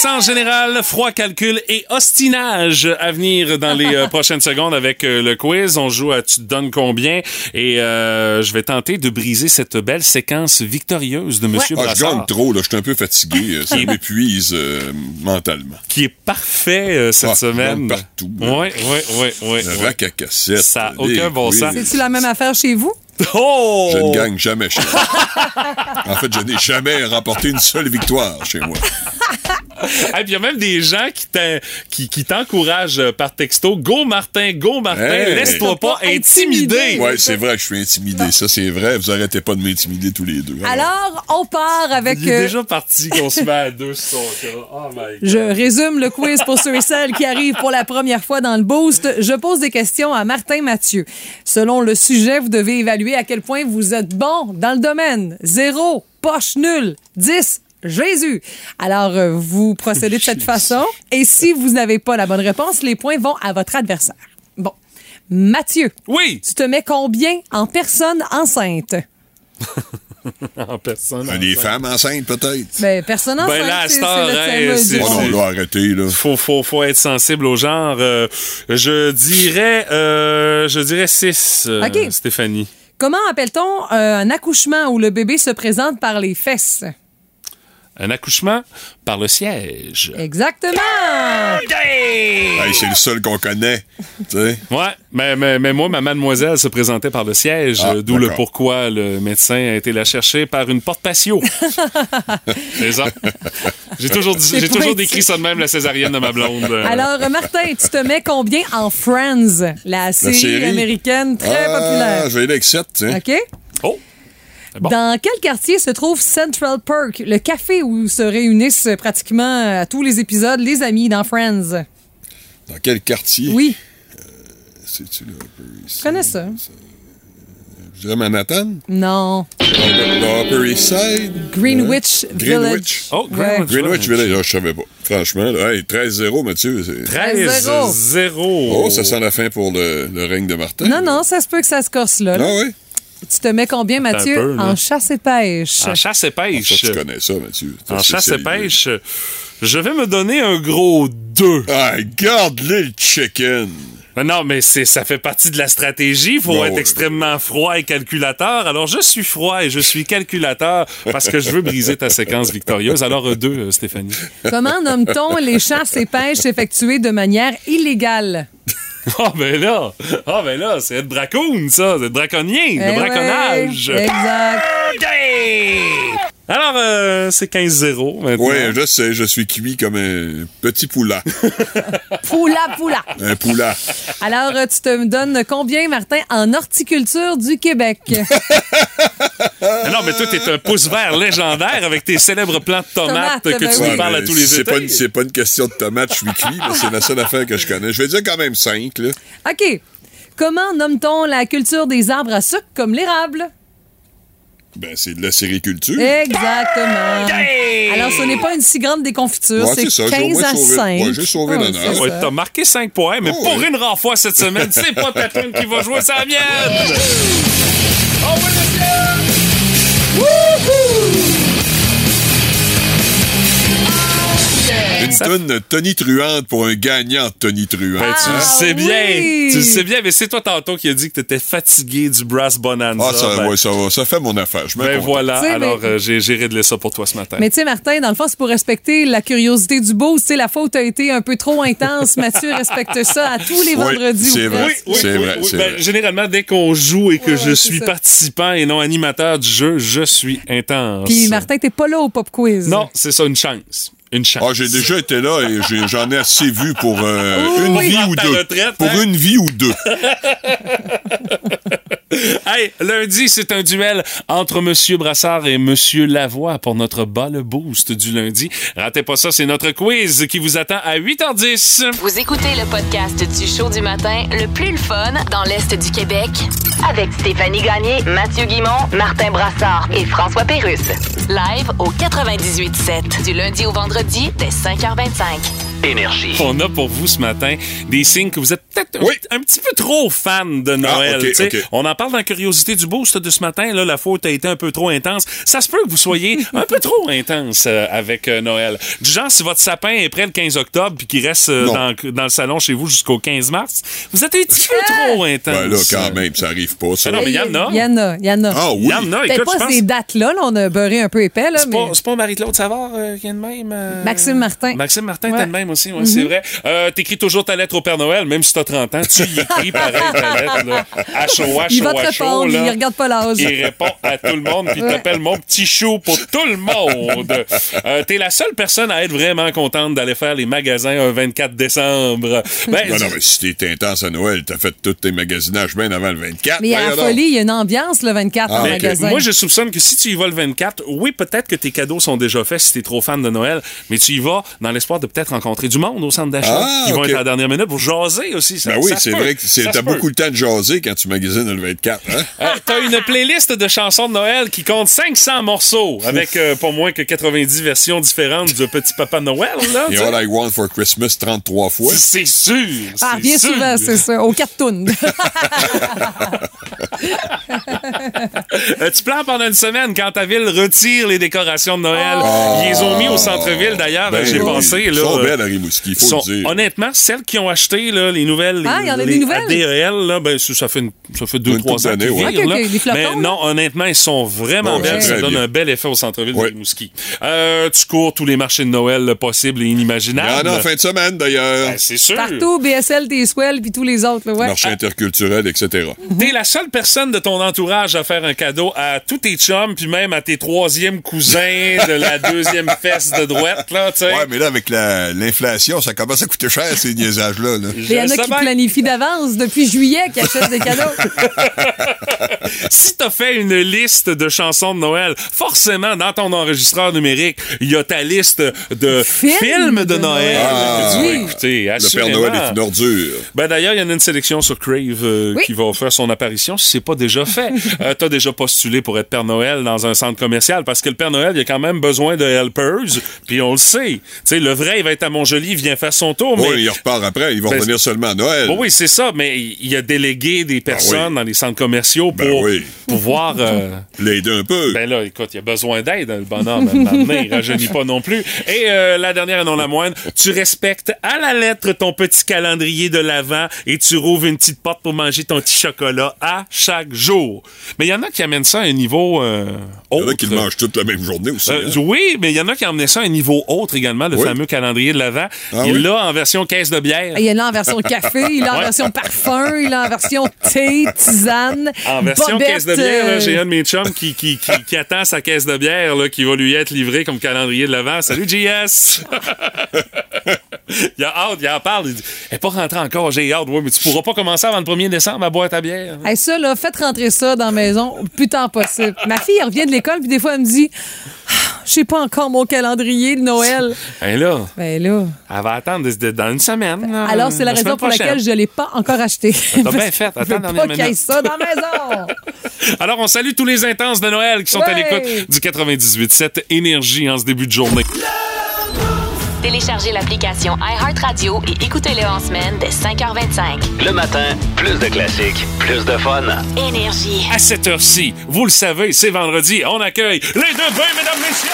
Connaissance générale, froid calcul et ostinage à venir dans les euh, prochaines secondes avec euh, le quiz. On joue à Tu te donnes combien? Et euh, je vais tenter de briser cette belle séquence victorieuse de Monsieur Ah, je gagne trop, là. Je suis un peu fatigué. Ça m'épuise euh, mentalement. qui est parfait euh, cette Ah, semaine. partout, Oui, oui, oui, oui. Le rack à cassette. Ça a les aucun bon quiz. sens. C'est-tu la même affaire chez vous? Oh! Je ne gagne jamais chez moi. en fait, je n'ai jamais remporté une seule victoire chez moi. Et puis il y a même des gens qui, t'in- qui, qui t'encouragent euh, par texto. Go Martin, go Martin, Hey! laisse-toi pas intimider. Ouais, c'est vrai que je suis intimidé. Ça, c'est vrai. Vous arrêtez pas de m'intimider tous les deux. Alors, on part avec... Il est euh, déjà parti qu'on se met à deux sur son cas. Oh my God. Je résume le quiz pour ceux et celles qui arrivent pour la première fois dans le boost. Je pose des questions à Martin Mathieu. Selon le sujet, vous devez évaluer à quel point vous êtes bon dans le domaine. Zéro, poche nulle. 10, Jésus. Alors, euh, vous procédez de cette façon. Et si vous n'avez pas la bonne réponse, les points vont à votre adversaire. Bon. Mathieu, Oui, tu te mets combien en personne enceinte? en personne. Ah, Des femmes enceintes, peut-être. Ben, personne enceinte, Ben là, à c'est- du Oh non, là, arrêtez, là. Faut, faut, faut être sensible au genre. Euh, je dirais, euh, je dirais 6, OK. Stéphanie. Comment appelle-t-on euh, un accouchement où le bébé se présente par les fesses? Un accouchement par le siège. Exactement! Hey, c'est le seul qu'on connaît. Tu sais. Ouais, mais, mais, mais moi, ma mademoiselle se présentait par le siège, Ah, euh, d'où le pourquoi le médecin a été la chercher par une porte patio. C'est ça. J'ai toujours, j'ai toujours décrit ça de même, la césarienne de ma blonde. Alors, euh, Martin, tu te mets combien en Friends, la série, série? américaine très ah, populaire? Je vais aller avec 7, tiens. OK? Oh! Bon. Dans quel quartier se trouve Central Perk, le café où se réunissent pratiquement à tous les épisodes les amis dans Friends? Dans quel quartier? Oui, C'est-tu là? Upper East je connais ça. Je dirais Manhattan? Non. Le Upper East Side? Greenwich Hein? Village. Greenwich. Oh, Greenwich, Greenwich Village, ah, je savais pas. Franchement, là, hey, 13-0, Mathieu. c'est- 13 0. Oh, ça sent la fin pour le, le règne de Martin. Non, non, ça se peut que ça se corse là. là. Ah oui? Tu te mets combien, Mathieu, peu, en chasse et pêche? En chasse et pêche. tu connais ça, Mathieu. En chasse et pêche, je vais me donner un gros 2. Ah, garde-le, le chicken. Non, mais c'est ça fait partie de la stratégie. Il faut Bon, être ouais. extrêmement froid et calculateur. Alors, je suis froid et je suis calculateur parce que je veux briser ta séquence victorieuse. Alors, euh, deux, euh, Stéphanie. Comment nomme-t-on les chasses et pêches effectuées de manière illégale? Ah, ben là, ah, ben là, c'est être bracoon, ça. C'est être braconnier, Eh le braconnage. ouais, exact. Alors, euh, c'est 15-0 maintenant. Oui, je sais, je suis cuit comme un petit poulat. Poula, poula. un poulat. Alors, tu te donnes combien, Martin, en horticulture du Québec? Ah Non, mais toi, t'es un pouce vert légendaire avec tes célèbres plants de tomates, Tomates, que ben tu oui. nous parles à tous les c'est étés. pas, une- c'est pas une question de tomate, je suis cuit, mais c'est la seule affaire que je connais. Je vais dire quand même 5, là. OK. Comment nomme-t-on la culture des arbres à sucre comme l'érable? Ben, c'est de la sériculture. Exactement. Alors, ce n'est pas une si grande déconfiture. Ouais, c'est c'est ça, j'ai au 15 moins à sauvé- 5. ouais, j'ai sauvé l'honneur. Ouais, t'as marqué 5 points, mais Oh, pour une rare fois cette semaine, c'est pas ta tune qui va jouer, la mienne! Une tonne Tony Truante pour un gagnant de Tony Truante. Ben, tu le Ah, sais bien, oui. tu le sais bien, mais c'est toi tantôt qui a dit que t'étais fatigué du Brass Bonanza. Ah, ça, ben, ouais, ça, va, ça fait mon affaire. Je me ben voilà, alors mais- euh, j'ai j'ai réglé ça pour toi ce matin. Mais tu sais, Martin, dans le fond, c'est pour respecter la curiosité du beau. Tu sais, la faute a été un peu trop intense. Mathieu respecte ça à tous les Oui, vendredis. c'est ou vrai. Oui, C'est oui, vrai, oui. c'est Ben, vrai. généralement, dès qu'on joue et que Ouais, je suis ça. participant et non animateur du jeu, je suis intense. Puis Martin, t'es pas là au pop quiz. Non, c'est ça, une chance. Une chance. Ah, j'ai déjà été là et j'en ai assez vu pour euh, Oui, une oui. vie ou deux. retraite, pour hein? une vie ou deux. Hey, lundi, c'est un duel entre Monsieur Brassard et Monsieur Lavoie pour notre bas le boost du lundi. Ratez pas ça, c'est notre quiz qui vous attend à 8h10. Vous écoutez le podcast du show du matin le plus le fun dans l'Est du Québec avec Stéphanie Gagné, Mathieu Guimont, Martin Brassard et François Pérusse. Live au 98.7 du lundi au vendredi dès 5h25. Énergie. On a pour vous ce matin des signes que vous êtes peut-être un, Oui. un petit peu trop fan de Noël. ok, tu sais. ok. On en parle dans la curiosité du boost de ce matin. Là, la faute a été un peu trop intense. Ça se peut que vous soyez un peu trop intense euh, avec euh, Noël. Du genre, si votre sapin est prêt le 15 octobre puis qu'il reste euh, dans, dans le salon chez vous jusqu'au 15 mars, vous êtes un petit peu trop intense. Ben là, quand même, ça arrive pas, ça. Ah non, mais il y en a. Il y en a, il y en a. Ah oui. Il y en a, écoute, pas pense... ces dates-là, là, on a beurré un peu épais, là, C'est mais... pas, c'est pas Marie-Claude Savard euh, qui est de même? euh? Maxime Martin. Maxime Martin, Ouais. De même aussi, ouais, c'est vrai. Euh, T'écris toujours ta lettre au Père Noël, même si t'as 30 ans, tu y écris pareil ta lettre, là. À il va te répondre, là. il regarde pas l'âge. Il répond à tout le monde, puis il Ouais. t'appelle mon petit chou pour tout le monde. Euh, T'es la seule personne à être vraiment contente d'aller faire les magasins un 24 décembre. Ben, Non, non, mais si t'es intense à Noël, t'as fait tous tes magasinages bien avant le 24. Mais à la Voyons donc. folie, il y a une ambiance le 24 Ah, en magasin. Moi, je soupçonne que si tu y vas le 24, oui, peut-être que tes cadeaux sont déjà faits si t'es trop fan de Noël, mais tu y vas dans l'espoir de peut-être rencontrer du monde au centre d'achat Ah, qui vont être à la dernière minute pour jaser aussi. Ça, Ben oui, c'est vrai que t'as beaucoup le temps de jaser quand tu magasines le 24. Hein? Euh, T'as une playlist de chansons de Noël qui compte 500 morceaux avec euh, pas moins que 90 versions différentes de Petit Papa Noël. Là, Et. All I Want for Christmas 33 fois. C'est sûr. Ah, bien sûr. souvent, c'est ça. Au cartoon. Euh, tu plans pendant une semaine quand ta ville retire les décorations de Noël. Ils les ont mis au centre-ville d'ailleurs. Ben J'ai oui, pensé. Ils Là, sont euh, belles Rimouski, faut sont- le dire. honnêtement, celles qui ont acheté là, les nouvelles, Ah, les, il y en a les des nouvelles? ADEL, là, ben, ça, fait, une- ça fait deux, Une trois ans qu'ils ouais. virent, Ok, là. ok, les flocons, Mais là. non, honnêtement, ils sont vraiment Ouais, belles. Ça donne bien. un bel effet au centre-ville Ouais. de Rimouski. Euh, tu cours tous les marchés de Noël possibles et Il y inimaginables. en a en fin de semaine, d'ailleurs. Ben, c'est sûr. Partout, BSL, T-Swell, puis tous les autres. là, ouais. Marché interculturel, etc. T'es la seule personne de ton entourage à faire un cadeau à tous tes chums, puis même à tes troisièmes cousins de la deuxième fesse de droite, là. Ouais, mais là, avec la- l'inflation, ça commence à coûter cher, ces niaisages-là. là. Il y en a qui planifient d'avance depuis juillet, qui achètent des cadeaux. Si t'as fait une liste de chansons de Noël, forcément, dans ton enregistreur numérique, il y a ta liste de Films films, de, de Noël Oui. écouter. Le Père. Noël est une ordure. Ben d'ailleurs, il y en a une sélection sur Crave euh, Oui. qui va faire son apparition si c'est pas déjà fait. euh, T'as déjà postulé pour être Père Noël dans un centre commercial parce que le Père Noël, il a quand même besoin de helpers, puis on le sait. Tu sais, le vrai, il va être à Montjoli, vient faire son tour, mais Oui, il repart après. Ils vont Ben, revenir seulement à Noël. Oui, c'est ça, mais il a délégué des personnes oui. dans les centres commerciaux Ben pour oui. pouvoir. euh, L'aider un peu. ben là, écoute, il a besoin d'aide, le bonhomme. donné, il rajeunit pas non plus. Et euh, la dernière et non la moindre, tu respectes à la lettre ton petit calendrier de l'Avent et tu rouvres une petite porte pour manger ton petit chocolat à chaque jour. Mais il y en a qui amènent ça à un niveau euh, il y autre. en a qui le mangent toute la même journée aussi. Hein. oui, mais il y en a qui emmenaient ça à un niveau autre également, le Oui. fameux calendrier de l'Avent. Ah il oui? l'a en version caisse de bière. Il y en a en version café, il l'a en Ouais. version parfum, il l'a en version thé, tisane. En version bobette, caisse de bière, là, euh, j'ai un de mes chums qui, qui, qui, qui attend sa caisse de bière là, qui va lui être livrée comme calendrier de l'avant. Salut, JS! il a hâte, il en parle. Il dit Elle n'est pas rentrée encore, j'ai hâte. Ouais, mais tu pourras pas commencer avant le 1er décembre à boire ta bière. Hey, ça, là, faites rentrer ça dans la maison le plus tard possible. Ma fille, elle revient de l'école, puis des fois, elle me dit Ah, Je sais pas encore mon calendrier de Noël. Ben là, Ben là. elle va attendre de- de- dans une semaine. Alors, c'est la, raison pour prochaine. laquelle je l'ai pas encore acheté. T'as bien fait. Attends, dernière pas qu'il ça dans la maison. Alors, on salue tous les intenses de Noël qui sont à l'écoute du 98.7 Énergie en ce début de journée. Téléchargez l'application iHeartRadio et écoutez-le en semaine dès 5h25. Le matin, plus de classiques, plus de fun. Énergie. À cette heure-ci, vous le savez, c'est vendredi, on accueille les deux bains, mesdames, messieurs!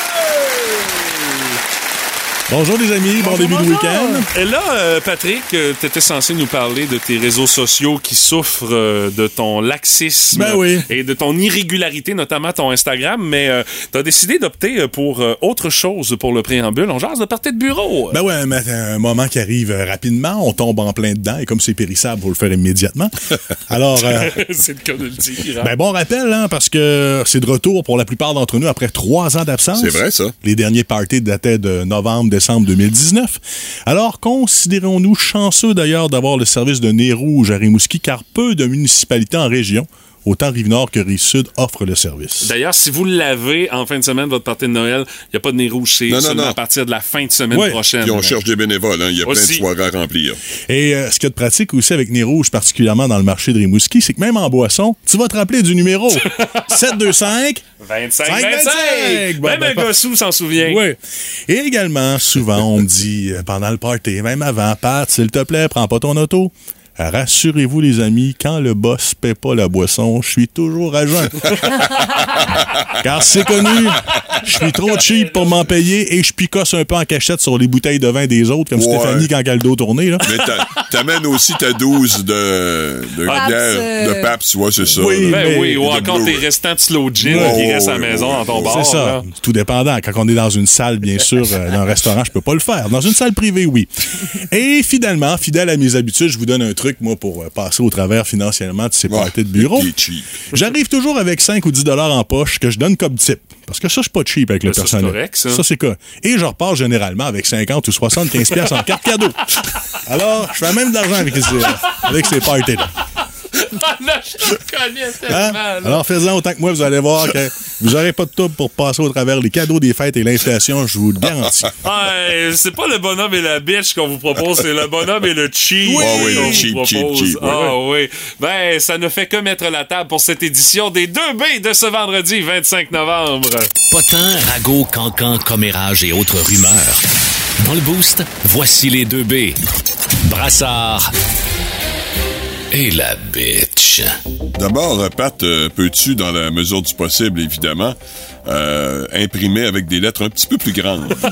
Bonjour les amis, bon début de week-end. Et là, euh, Patrick, tu étais censé nous parler de tes réseaux sociaux qui souffrent euh, de ton laxisme Ben oui. et de ton irrégularité, notamment ton Instagram, mais tu as décidé d'opter euh, pour euh, autre chose pour le préambule. On jase de partir de bureau. Ben ouais, mais un moment qui arrive euh, rapidement, on tombe en plein dedans et comme c'est périssable, faut le faire immédiatement. Alors, euh, c'est le cas de le dire. hein. ben bon rappel, hein, parce que c'est de retour pour la plupart d'entre nous après trois ans d'absence. C'est vrai, ça. Les derniers parties dataient de novembre, décembre 2019. Alors, considérons-nous chanceux d'ailleurs d'avoir le service de nez rouge à Rimouski, car peu de municipalités en région, autant Rive-Nord que Rive-Sud, offrent le service. D'ailleurs, si vous l'avez en fin de semaine, votre partie de Noël, il n'y a pas de nez rouge, c'est Non, non, seulement non. à partir de la fin de semaine Ouais. prochaine. Puis on cherche des bénévoles, hein. Il y a plein de soirées à remplir. Et euh, ce qu'il y a de pratique aussi avec Nez Rouge, particulièrement dans le marché de Rimouski, c'est que même en boisson, tu vas te rappeler du numéro 725 25, 5, 25! 25. Bon, Même ben, un pas- gossou s'en souvient. Oui. Et également, souvent, on me dit euh, pendant le party, même avant, Pat, s'il te plaît, prends pas ton auto. Rassurez-vous, les amis, quand le boss paie pas la boisson, je suis toujours à jeun. Car c'est connu, je suis trop cheap pour m'en payer et je picosse un peu en cachette sur les bouteilles de vin des autres, comme Ouais. Stéphanie quand elle a le dos tourné. Là. Mais t'a- t'amènes aussi ta dose de, de Paps, bière, euh, de Paps, ouais, c'est ça. Oui. Ben Mais- oui, ou encore tes restants de slow gin qui restent à la maison dans ton bar. C'est ça. là. Tout dépendant. Quand on est dans une salle, bien sûr, euh, dans un restaurant, je peux pas le faire. Dans une salle privée, oui. Et finalement, fidèle à mes habitudes, je vous donne un truc, moi, pour euh, passer au travers financièrement de ces Ouais, parties de bureau. J'arrive toujours avec 5 ou 10 dollars en poche que je donne comme type. Parce que ça, je suis pas cheap avec le ça, c'est personnel. correct, ça. c'est quoi. Et je repars généralement avec 50 ou 75 pièces en carte cadeau. Alors, je fais même de l'argent avec, ces- avec ces parties-là. Là, je te connais Hein? tellement. Alors, faites-en autant que moi, vous allez voir que vous n'aurez pas de trouble pour passer au travers les cadeaux des fêtes et l'inflation, je vous le garantis. Ouais, c'est pas le bonhomme et la bitch qu'on vous propose, c'est le bonhomme et le cheap. Oui, oui, qu'on le vous cheap, cheap, propose. cheap, oui. Ah oui. Ben, ça ne fait que mettre la table pour cette édition des 2B de ce vendredi 25 novembre. Potin, ragots, cancans, commérages et autres rumeurs. Dans le boost, voici les deux B. Brassard et la bitch. D'abord, euh, Pat, euh, peux-tu, dans la mesure du possible, évidemment, euh, imprimer avec des lettres un petit peu plus grandes?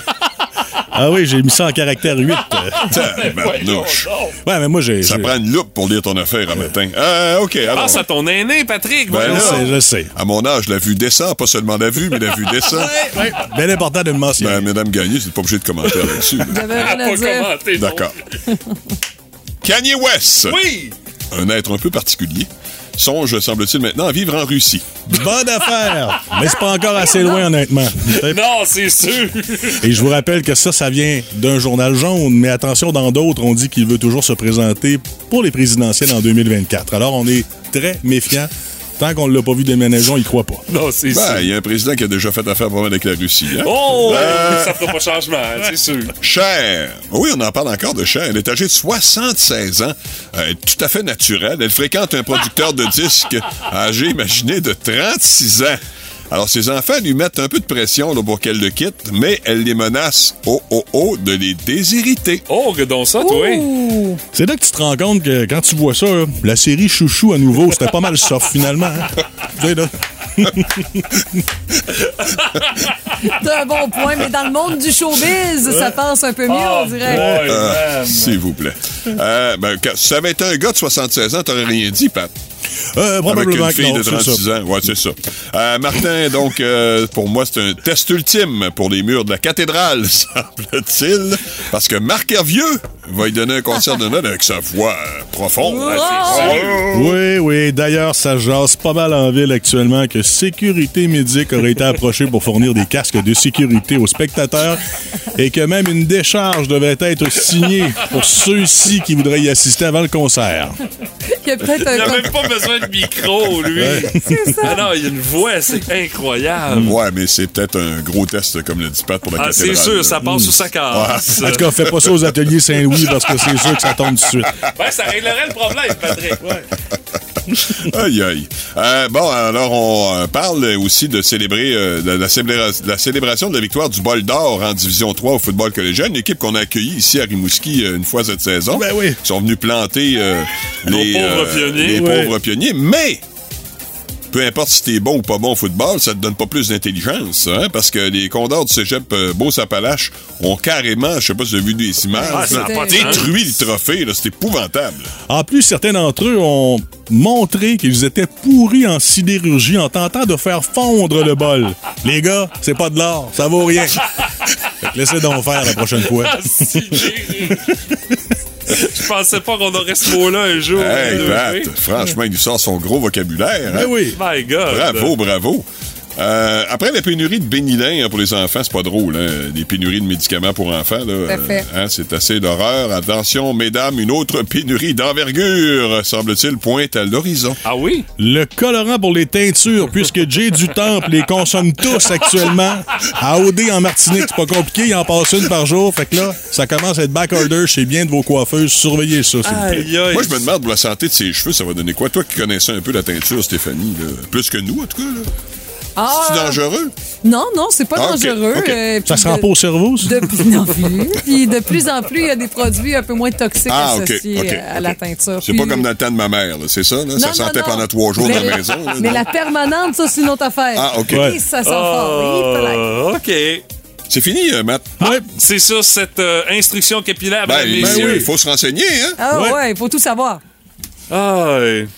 Ah oui, j'ai mis ça en caractère 8. Tabarnouche. Ouais, mais moi, j'ai. Ça prend une loupe pour lire ton affaire un matin. Euh, OK, alors. Pense à ton aîné, Patrick. Ben. Je là, sais, je sais. À mon âge, la vue descend, pas seulement la vue, mais la vue descend. Bien important de le mentionner. Ben, Madame Gagné, c'est pas obligé de commenter là-dessus. Ah, rien à dire. D'accord. Kanye West, Oui! Un être un peu particulier, songe, semble-t-il, maintenant à vivre en Russie. Bonne affaire! Mais c'est pas encore assez loin, honnêtement. Non, c'est sûr. Et je vous rappelle que ça, ça vient d'un journal jaune, mais attention, dans d'autres, on dit qu'il veut toujours se présenter pour les présidentielles en 2024. Alors, on est très méfiant. Tant qu'on ne l'a pas vu déménager, on y croit pas. Non, c'est Ben, sûr. il y a un président qui a déjà fait affaire pas mal avec la Russie. Hein? Oh, Euh. ça fera pas changement, hein, c'est sûr. Cher. Oui, on en parle encore de Cher. Elle est âgée de 76 ans. Euh, Elle est tout à fait naturelle. Elle fréquente un producteur de disques âgé, imaginez, de 36 ans. Alors, ses enfants lui mettent un peu de pression là, pour qu'elle le quitte, mais elle les menace, oh, oh, oh, de les déshériter. Oh, donc ça, toi. Ouh. C'est là que tu te rends compte que quand tu vois ça, là, la série Chouchou à nouveau, c'était pas mal soft finalement. hein. Tu sais, là. C'est un bon point, mais dans le monde du showbiz, ça passe un peu mieux, Oh, on dirait. boy, Euh, man. S'il vous plaît. Euh, ben, si ça avait été un gars de 76 ans, t'aurais rien dit, Pat. Euh, Avec une fille non, de c'est 36 ça. ans. Ouais, c'est ça. Euh, Martin, donc, euh, pour moi, c'est un test ultime pour les murs de la cathédrale, semble-t-il. Parce que Marc Hervieux va y donner un concert de notes avec sa voix profonde. Oui, oui. D'ailleurs, ça jase pas mal en ville actuellement que Sécurité Médic aurait été approché pour fournir des casques de sécurité aux spectateurs et que même une décharge devait être signée pour ceux-ci qui voudraient y assister avant le concert. Il y a peut-être Il a un. même pas besoin de micro, lui. C'est ça. Ah non, il a une voix, c'est incroyable. Ouais, mais c'est peut-être un gros test, comme le dit Pat, pour la Ah, cathédrale. c'est sûr, ça passe ou ça casse. En tout cas, fais pas ça aux ateliers Saint-Louis parce que c'est sûr que ça tombe tout de suite. Ben, ça réglerait le problème, Patrick. Ouais. Aïe, aïe. Euh, bon, alors, on euh, parle aussi de célébrer euh, de la, célébra- de la célébration de la victoire du bol d'or en Division 3 au football collégial, une équipe qu'on a accueillie ici à Rimouski euh, une fois cette saison. Ben oui. Ils sont venus planter euh, Nos les, pauvres pionniers. les Ouais. pauvres pionniers, mais peu importe si t'es bon ou pas bon au football, ça te donne pas plus d'intelligence, hein, parce que les condors du cégep euh, Beauce-Appalaches ont carrément, je sais pas si vous avez vu des images, Ah, là, pas détruit le trophée, là, c'est épouvantable. En plus, certains d'entre eux ont montré qu'ils étaient pourris en sidérurgie en tentant de faire fondre le bol. Les gars, c'est pas de l'or, ça vaut rien. Laissez donc faire la prochaine fois. Je pensais pas qu'on aurait ce mot-là un jour. Hey, Pat, franchement, il nous sort son gros vocabulaire. hein? Oui. My God. Bravo, bravo. Euh, après la pénurie de bénilin hein, pour les enfants, c'est pas drôle, hein, des pénuries de médicaments pour enfants. Là, à fait. hein, c'est assez d'horreur. Attention, mesdames, une autre pénurie d'envergure, semble-t-il, pointe à l'horizon. Ah oui? Le colorant pour les teintures, puisque Jay du Temple les consomme tous actuellement. À OD en Martinique, c'est pas compliqué, il en passe une par jour. Fait que là, ça commence à être backorder chez bien de vos coiffeuses. Surveillez ça, s'il vous plaît. Moi, je me demande pour la santé de ses cheveux, ça va donner quoi? Toi qui connaissais un peu la teinture, Stéphanie, là, plus que nous, en tout cas. Là. Ah, C'est dangereux? non, non, c'est pas Ah, dangereux. euh, Ça se rend pas au cerveau, ça? De plus non plus. Puis de plus en plus, il y a des produits un peu moins toxiques Ah, associés à la teinture. C'est Puis- pas comme dans le temps de ma mère, là, c'est ça? Là? ça Non, sentait non, non. pendant trois jours mais, dans la maison. là, Mais non? la permanente, ça, c'est une autre affaire. Ah, ok. Ouais. Et ça sent fort. Oh, OK. C'est fini, euh, Matt? Ouais. C'est ça, cette euh, instruction capillaire, Ben, ben oui, il faut se renseigner, hein? Ah Ouais. ouais, il faut tout savoir. Ah, ouais.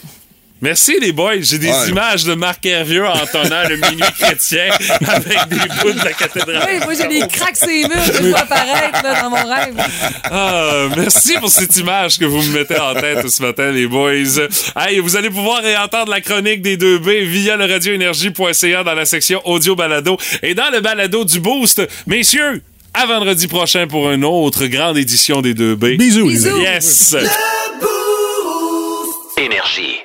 Merci les boys, j'ai des Ouais. images de Marc Hervieux entonnant le minuit chrétien avec des bouts de la cathédrale. Oui, moi, j'ai les cracks ses murs que je vois apparaître là, dans mon rêve. Ah, merci pour cette image que vous me mettez en tête ce matin, les boys. Hey, vous allez pouvoir réentendre la chronique des 2B via le radioénergie.ca dans la section audio balado et dans le balado du Boost. Messieurs, à vendredi prochain pour une autre grande édition des 2B. Bisous, Bisous. Yes! Énergie.